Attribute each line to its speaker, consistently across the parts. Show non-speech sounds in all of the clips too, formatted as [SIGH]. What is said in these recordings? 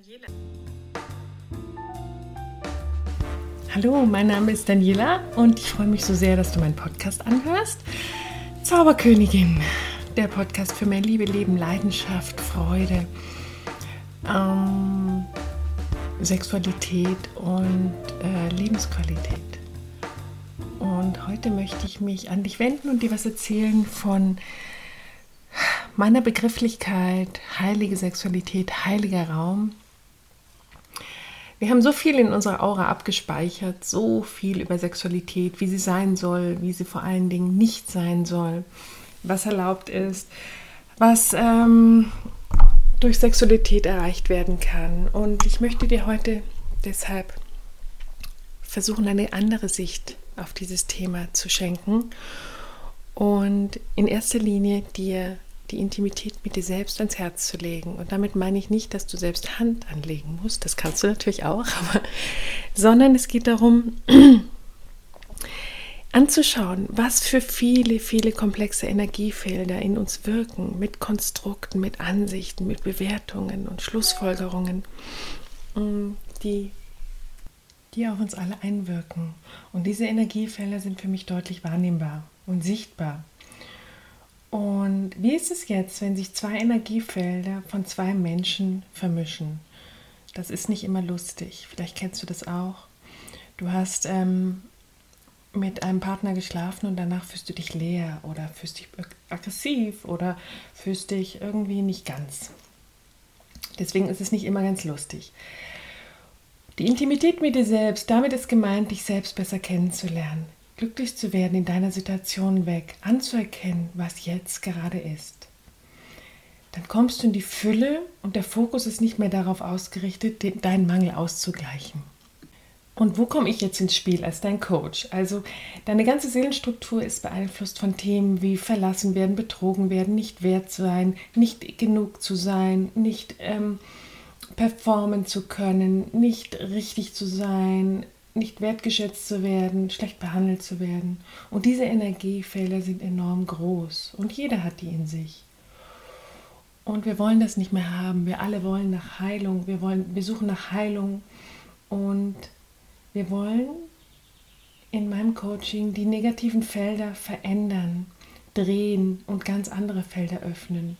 Speaker 1: Daniela. Hallo, mein Name ist Daniela und ich freue mich so sehr, dass du meinen Podcast anhörst. Zauberkönigin, der Podcast für mehr Liebe, Leben, Leidenschaft, Freude, ähm, Sexualität und äh, Lebensqualität. Und heute möchte ich mich an dich wenden und dir was erzählen von meiner Begrifflichkeit heilige Sexualität, heiliger Raum. Wir haben so viel in unserer Aura abgespeichert, so viel über Sexualität, wie sie sein soll, wie sie vor allen Dingen nicht sein soll, was erlaubt ist, was ähm, durch Sexualität erreicht werden kann. Und ich möchte dir heute deshalb versuchen, eine andere Sicht auf dieses Thema zu schenken und in erster Linie dir die Intimität mit dir selbst ans Herz zu legen. Und damit meine ich nicht, dass du selbst Hand anlegen musst, das kannst du natürlich auch, [LAUGHS] aber, sondern es geht darum, [CLEARS THROAT] anzuschauen, was für viele, viele komplexe Energiefelder in uns wirken, mit Konstrukten, mit Ansichten, mit Bewertungen und Schlussfolgerungen, mm, die, die auf uns alle einwirken. Und diese Energiefelder sind für mich deutlich wahrnehmbar und sichtbar. Und wie ist es jetzt, wenn sich zwei Energiefelder von zwei Menschen vermischen? Das ist nicht immer lustig. Vielleicht kennst du das auch. Du hast ähm, mit einem Partner geschlafen und danach fühlst du dich leer oder fühlst dich aggressiv oder fühlst dich irgendwie nicht ganz. Deswegen ist es nicht immer ganz lustig. Die Intimität mit dir selbst, damit ist gemeint, dich selbst besser kennenzulernen, glücklich zu werden in deiner Situation weg, anzuerkennen, was jetzt gerade ist. Dann kommst du in die Fülle und der Fokus ist nicht mehr darauf ausgerichtet, deinen Mangel auszugleichen. Und wo komme ich jetzt ins Spiel als dein Coach? Also deine ganze Seelenstruktur ist beeinflusst von Themen wie verlassen werden, betrogen werden, nicht wert sein, nicht genug zu sein, nicht ähm, performen zu können, nicht richtig zu sein, nicht wertgeschätzt zu werden, schlecht behandelt zu werden. Und diese Energiefelder sind enorm groß und jeder hat die in sich. Und wir wollen das nicht mehr haben. Wir alle wollen nach Heilung. Wir, wollen, wir suchen nach Heilung. Und wir wollen in meinem Coaching die negativen Felder verändern, drehen und ganz andere Felder öffnen,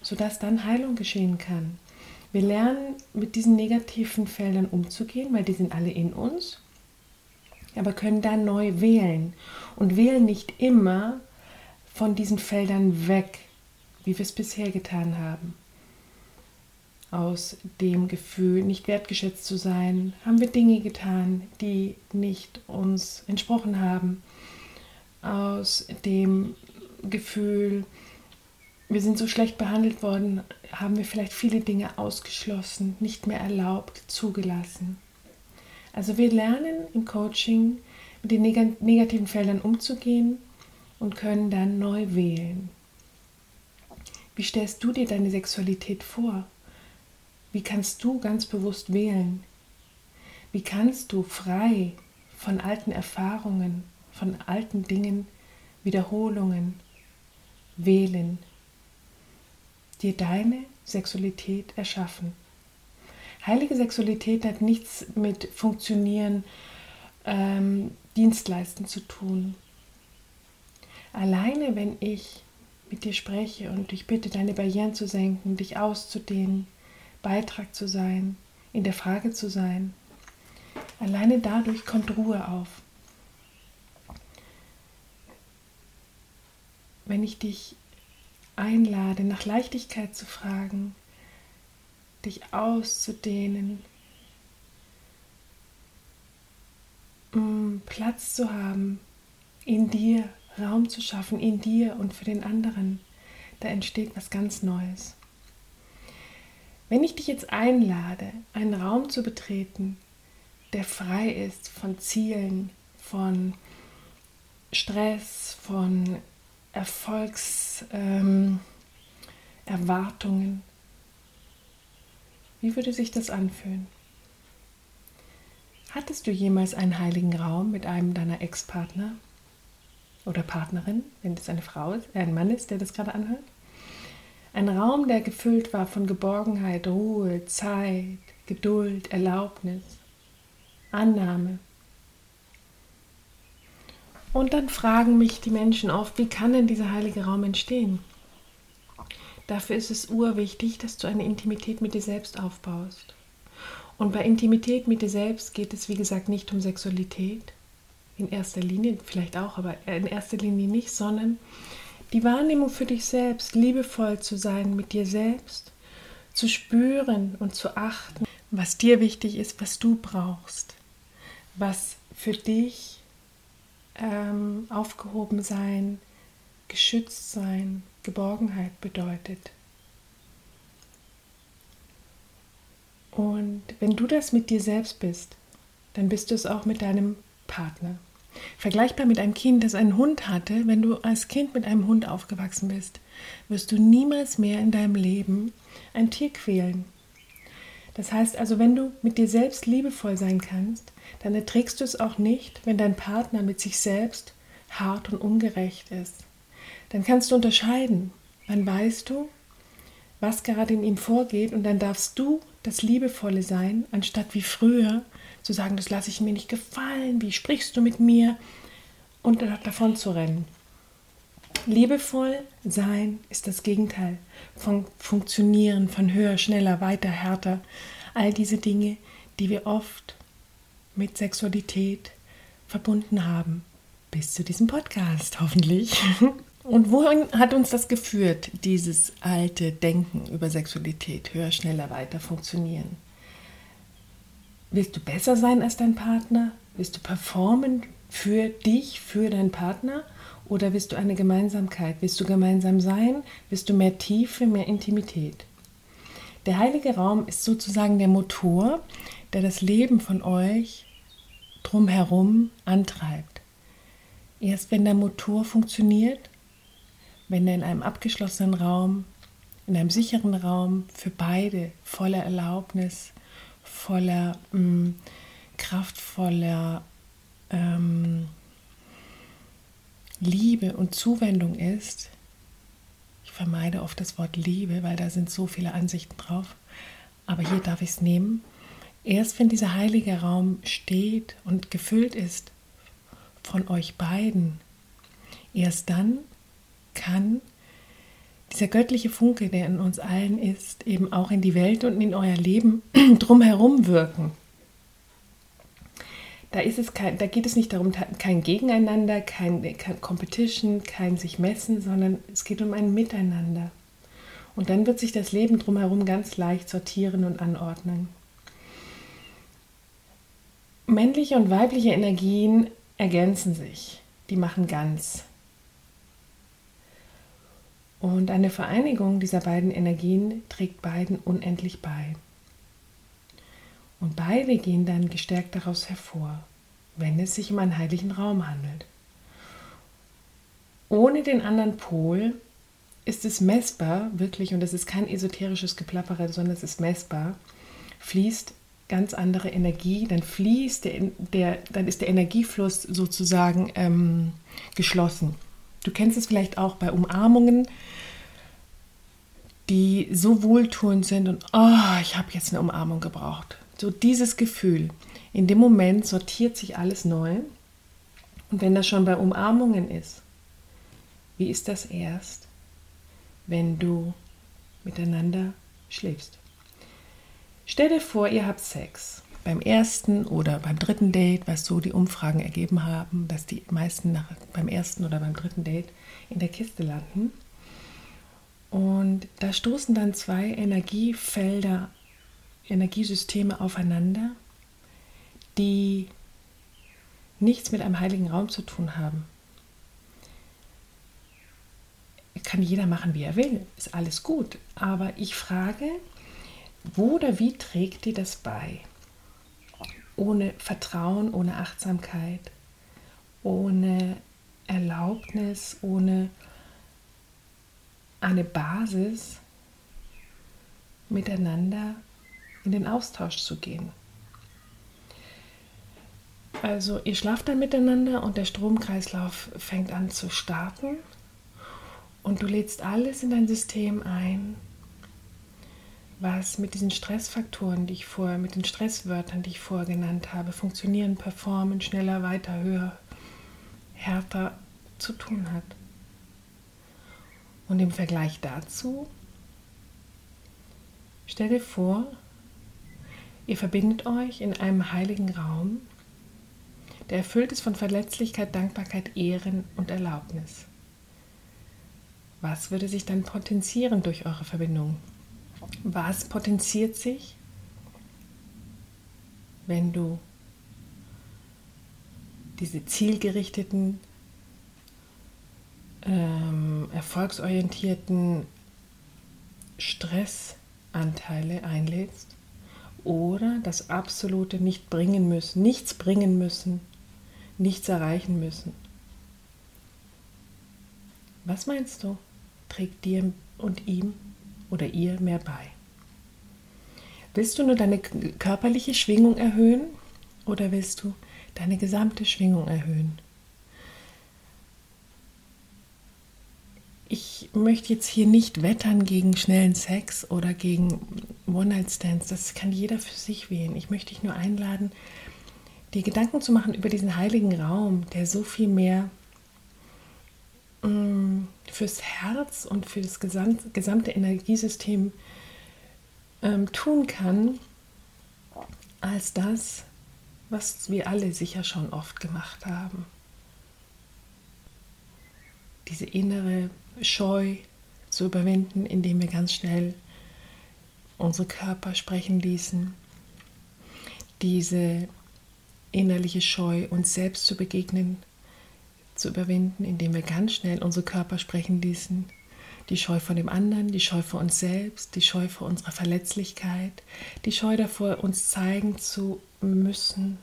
Speaker 1: sodass dann Heilung geschehen kann. Wir lernen mit diesen negativen Feldern umzugehen, weil die sind alle in uns aber können dann neu wählen und wählen nicht immer von diesen Feldern weg, wie wir es bisher getan haben. Aus dem Gefühl, nicht wertgeschätzt zu sein, haben wir Dinge getan, die nicht uns entsprochen haben. Aus dem Gefühl, wir sind so schlecht behandelt worden, haben wir vielleicht viele Dinge ausgeschlossen, nicht mehr erlaubt, zugelassen. Also wir lernen im Coaching mit den negativen Feldern umzugehen und können dann neu wählen. Wie stellst du dir deine Sexualität vor? Wie kannst du ganz bewusst wählen? Wie kannst du frei von alten Erfahrungen, von alten Dingen, Wiederholungen wählen, dir deine Sexualität erschaffen? Heilige Sexualität hat nichts mit Funktionieren, ähm, Dienstleisten zu tun. Alleine, wenn ich mit dir spreche und dich bitte, deine Barrieren zu senken, dich auszudehnen, Beitrag zu sein, in der Frage zu sein, alleine dadurch kommt Ruhe auf. Wenn ich dich einlade, nach Leichtigkeit zu fragen, dich auszudehnen, um Platz zu haben, in dir Raum zu schaffen, in dir und für den anderen. Da entsteht was ganz Neues. Wenn ich dich jetzt einlade, einen Raum zu betreten, der frei ist von Zielen, von Stress, von Erfolgserwartungen, ähm, wie würde sich das anfühlen? Hattest du jemals einen heiligen Raum mit einem deiner Ex-Partner oder Partnerin, wenn es eine Frau ist, äh, ein Mann ist, der das gerade anhört? Ein Raum, der gefüllt war von Geborgenheit, Ruhe, Zeit, Geduld, Erlaubnis, Annahme. Und dann fragen mich die Menschen oft, wie kann denn dieser heilige Raum entstehen? Dafür ist es urwichtig, dass du eine Intimität mit dir selbst aufbaust. Und bei Intimität mit dir selbst geht es, wie gesagt, nicht um Sexualität. In erster Linie, vielleicht auch, aber in erster Linie nicht, sondern die Wahrnehmung für dich selbst, liebevoll zu sein mit dir selbst, zu spüren und zu achten, was dir wichtig ist, was du brauchst, was für dich ähm, aufgehoben sein, geschützt sein, Geborgenheit bedeutet. Und wenn du das mit dir selbst bist, dann bist du es auch mit deinem Partner. Vergleichbar mit einem Kind, das einen Hund hatte, wenn du als Kind mit einem Hund aufgewachsen bist, wirst du niemals mehr in deinem Leben ein Tier quälen. Das heißt also, wenn du mit dir selbst liebevoll sein kannst, dann erträgst du es auch nicht, wenn dein Partner mit sich selbst hart und ungerecht ist. Dann kannst du unterscheiden. Wann weißt du, was gerade in ihm vorgeht und dann darfst du das Liebevolle sein, anstatt wie früher zu sagen, das lasse ich mir nicht gefallen, wie sprichst du mit mir und davon zu rennen. Liebevoll sein ist das Gegenteil von Funktionieren, von höher, schneller, weiter, härter. All diese Dinge, die wir oft mit Sexualität verbunden haben. Bis zu diesem Podcast, hoffentlich. [LAUGHS] Und wohin hat uns das geführt, dieses alte Denken über Sexualität, höher, schneller, weiter funktionieren? Willst du besser sein als dein Partner? Willst du performen für dich, für deinen Partner? Oder willst du eine Gemeinsamkeit? Willst du gemeinsam sein? Willst du mehr Tiefe, mehr Intimität? Der heilige Raum ist sozusagen der Motor, der das Leben von euch drumherum antreibt. Erst wenn der Motor funktioniert, wenn er in einem abgeschlossenen Raum, in einem sicheren Raum für beide voller Erlaubnis, voller mh, mm, kraftvoller ähm, Liebe und Zuwendung ist, ich vermeide oft das Wort Liebe, weil da sind so viele Ansichten drauf, aber hier darf ich es nehmen. Erst wenn dieser heilige Raum steht und gefüllt ist von euch beiden, erst dann kann dieser göttliche Funke, der in uns allen ist, eben auch in die Welt und in euer Leben [CLEARS THROAT] drumherum wirken. Da, ist es kein, da geht es nicht darum, kein Gegeneinander, kein, kein Competition, kein sich messen, sondern es geht um ein Miteinander. Und dann wird sich das Leben drumherum ganz leicht sortieren und anordnen. Männliche und weibliche Energien ergänzen sich, die machen ganz. Und eine Vereinigung dieser beiden Energien trägt beiden unendlich bei. Und beide gehen dann gestärkt daraus hervor, wenn es sich um einen heiligen Raum handelt. Ohne den anderen Pol ist es messbar, wirklich, und das ist kein esoterisches Geplappere, sondern es ist messbar, fließt ganz andere Energie, dann fließt der, der dann ist der Energiefluss sozusagen ähm, geschlossen. Du kennst es vielleicht auch bei Umarmungen, die so wohltuend sind und oh, ich habe jetzt eine Umarmung gebraucht. So dieses Gefühl. In dem Moment sortiert sich alles neu. Und wenn das schon bei Umarmungen ist, wie ist das erst, wenn du miteinander schläfst? Stell dir vor, ihr habt Sex beim ersten oder beim dritten Date, was so die Umfragen ergeben haben, dass die meisten nach, beim ersten oder beim dritten Date in der Kiste landen. Und da stoßen dann zwei Energiefelder, Energiesysteme aufeinander, die nichts mit einem heiligen Raum zu tun haben. Kann jeder machen, wie er will, ist alles gut. Aber ich frage, wo oder wie trägt dir das bei? Ohne Vertrauen, ohne Achtsamkeit, ohne Erlaubnis, ohne eine Basis miteinander in den Austausch zu gehen. Also ihr schlaft dann miteinander und der Stromkreislauf fängt an zu starten und du lädst alles in dein System ein, was mit diesen Stressfaktoren, die ich vorher, mit den Stresswörtern, die ich vorher genannt habe, funktionieren, performen, schneller, weiter, höher, härter zu tun hat. Und im Vergleich dazu, stell dir vor, ihr verbindet euch in einem heiligen Raum, der erfüllt ist von Verletzlichkeit, Dankbarkeit, Ehren und Erlaubnis. Was würde sich dann potenzieren durch eure Verbindung? Was potenziert sich, wenn du diese zielgerichteten, ähm, erfolgsorientierten Stressanteile einlädst oder das absolute nicht bringen müssen, nichts bringen müssen, nichts erreichen müssen. Was meinst du, trägt dir und ihm oder ihr mehr bei? Willst du nur deine körperliche Schwingung erhöhen oder willst du deine gesamte Schwingung erhöhen? Ich möchte jetzt hier nicht wettern gegen schnellen Sex oder gegen One-Night-Stands. Das kann jeder für sich wählen. Ich möchte dich nur einladen, dir Gedanken zu machen über diesen heiligen Raum, der so viel mehr fürs Herz und für das gesamte Energiesystem ähm, tun kann, als das, was wir alle sicher schon oft gemacht haben. Diese innere Scheu zu überwinden, indem wir ganz schnell unsere Körper sprechen ließen. Diese innerliche Scheu, uns selbst zu begegnen, zu überwinden, indem wir ganz schnell unsere Körper sprechen ließen. Die Scheu vor dem anderen, die Scheu vor uns selbst, die Scheu vor unserer Verletzlichkeit, die Scheu davor, uns zeigen zu müssen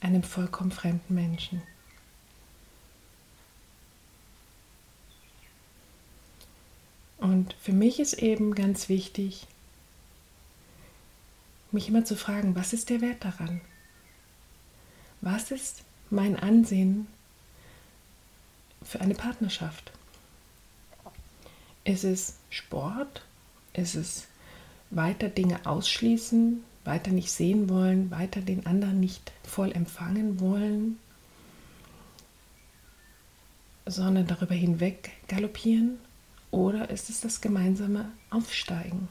Speaker 1: einem vollkommen fremden Menschen. Und für mich ist eben ganz wichtig, mich immer zu fragen, was ist der Wert daran? Was ist mein Ansehen für eine Partnerschaft? Ist es Sport? Ist es weiter Dinge ausschließen, weiter nicht sehen wollen, weiter den anderen nicht voll empfangen wollen, sondern darüber hinweg galoppieren? Oder ist es das gemeinsame Aufsteigen?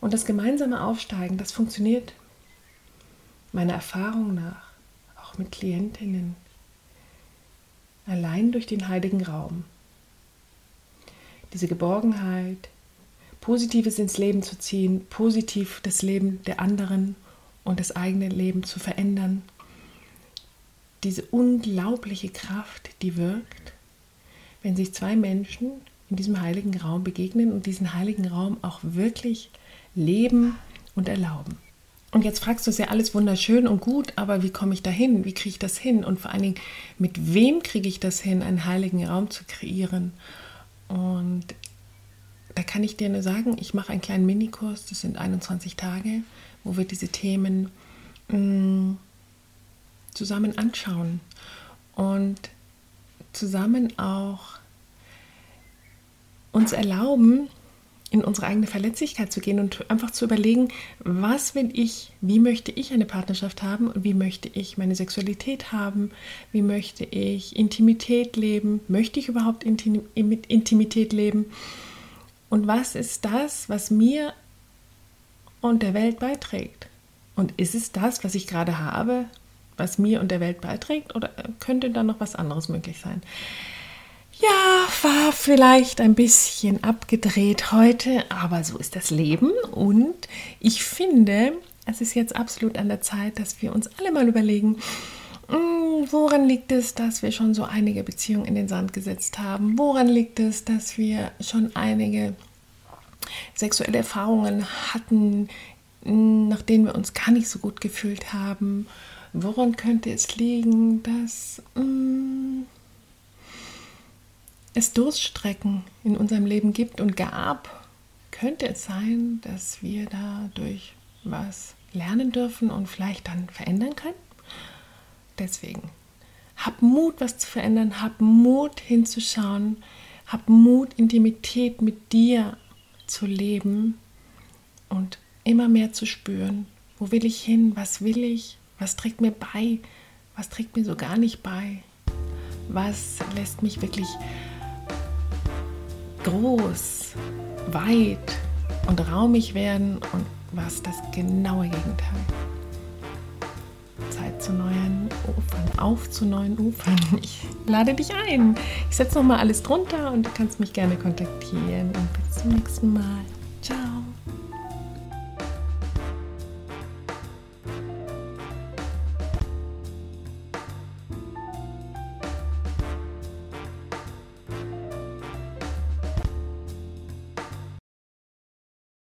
Speaker 1: Und das gemeinsame Aufsteigen, das funktioniert meiner Erfahrung nach auch mit Klientinnen allein durch den heiligen Raum. Diese Geborgenheit, Positives ins Leben zu ziehen, positiv das Leben der anderen und das eigene Leben zu verändern. Diese unglaubliche Kraft, die wirkt, wenn sich zwei Menschen in diesem heiligen Raum begegnen und diesen heiligen Raum auch wirklich leben und erlauben. Und jetzt fragst du, ist ja alles wunderschön und gut, aber wie komme ich da hin? Wie kriege ich das hin? Und vor allen Dingen, mit wem kriege ich das hin, einen heiligen Raum zu kreieren? Und da kann ich dir nur sagen, ich mache einen kleinen Minikurs, das sind 21 Tage, wo wir diese Themen mh, mm, zusammen anschauen und zusammen auch uns erlauben, in unsere eigene Verletzlichkeit zu gehen und einfach zu überlegen, was will ich, wie möchte ich eine Partnerschaft haben und wie möchte ich meine Sexualität haben, wie möchte ich Intimität leben, möchte ich überhaupt mit Intimität leben und was ist das, was mir und der Welt beiträgt. Und ist es das, was ich gerade habe, was mir und der Welt beiträgt oder könnte da noch was anderes möglich sein? Ja, war vielleicht ein bisschen abgedreht heute, aber so ist das Leben. Und ich finde, es ist jetzt absolut an der Zeit, dass wir uns alle mal überlegen, hm, woran liegt es, dass wir schon so einige Beziehungen in den Sand gesetzt haben? Woran liegt es, dass wir schon einige sexuelle Erfahrungen hatten, nach denen wir uns gar nicht so gut gefühlt haben? Woran könnte es liegen, dass... Mh, hm, es Durststrecken in unserem Leben gibt und gab, könnte es sein, dass wir dadurch was lernen dürfen und vielleicht dann verändern können. Deswegen, hab Mut, was zu verändern, hab Mut hinzuschauen, hab Mut, Intimität mit dir zu leben und immer mehr zu spüren, wo will ich hin, was will ich, was trägt mir bei, was trägt mir so gar nicht bei, was lässt mich wirklich groß, weit und raumig werden und was das genaue Gegenteil. Zeit zu neuen Ufern, auf zu neuen Ufern. [LAUGHS] Ich lade dich ein. Ich setze nochmal alles drunter und du kannst mich gerne kontaktieren. Und bis zum nächsten Mal. Ciao.